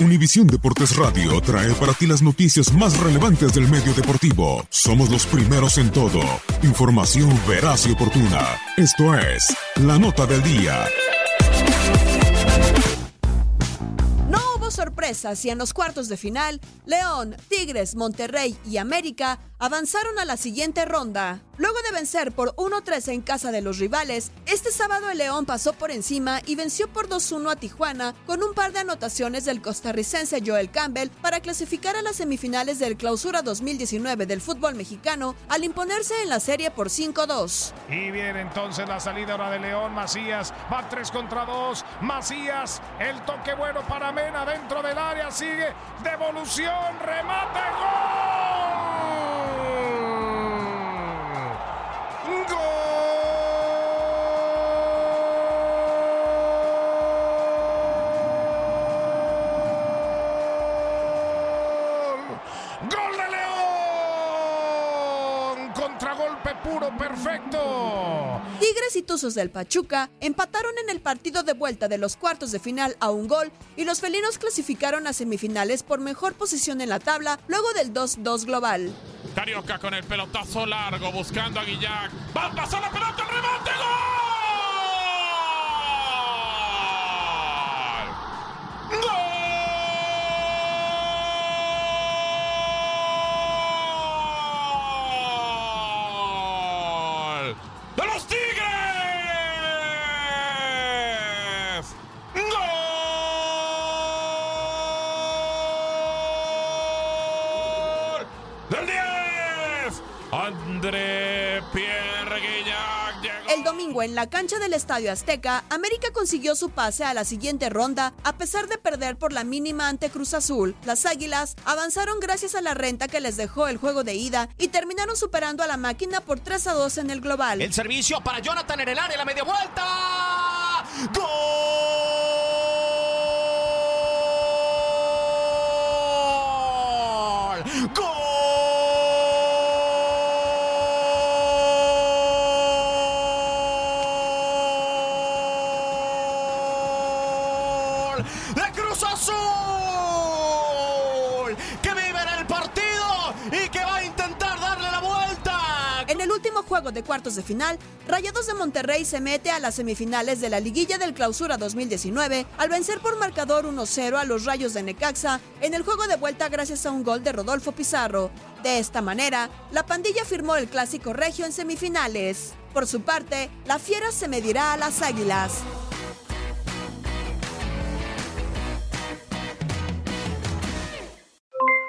Univisión Deportes Radio trae para ti las noticias más relevantes del medio deportivo. Somos los primeros en todo. Información veraz y oportuna. Esto es La Nota del Día. No hubo sorpresas y en los cuartos de final, León, Tigres, Monterrey y América avanzaron a la siguiente ronda. Luego de vencer por 1-3 en casa de los rivales, este sábado el León pasó por encima y venció por 2-1 a Tijuana con un par de anotaciones del costarricense Joel Campbell para clasificar a las semifinales del Clausura 2019 del fútbol mexicano al imponerse en la serie por 5-2. Y viene entonces la salida ahora de León Macías. Va 3 contra 2. Macías, el toque bueno para Mena dentro del área. Sigue. Devolución. Remate. ¡Gol! Puro, perfecto. Tigres y Tuzos del Pachuca empataron en el partido de vuelta de los cuartos de final a un gol y los felinos clasificaron a semifinales por mejor posición en la tabla luego del 2-2 global. Carioca con el pelotazo largo buscando a Guillac. Va a pasar la pelota, André Pierre Guillac llegó. El domingo en la cancha del Estadio Azteca, América consiguió su pase a la siguiente ronda a pesar de perder por la mínima ante Cruz Azul. Las Águilas avanzaron gracias a la renta que les dejó el juego de ida y terminaron superando a la máquina por 3 a 2 en el global. El servicio para Jonathan en el área, la media vuelta. ¡Gol! ¡Gol! ¡De Cruz Azul! ¡Que vive en el partido y que va a intentar darle la vuelta! En el último juego de cuartos de final, Rayados de Monterrey se mete a las semifinales de la liguilla del Clausura 2019 al vencer por marcador 1-0 a los Rayos de Necaxa en el juego de vuelta gracias a un gol de Rodolfo Pizarro. De esta manera, la pandilla firmó el clásico regio en semifinales. Por su parte, la Fiera se medirá a las Águilas.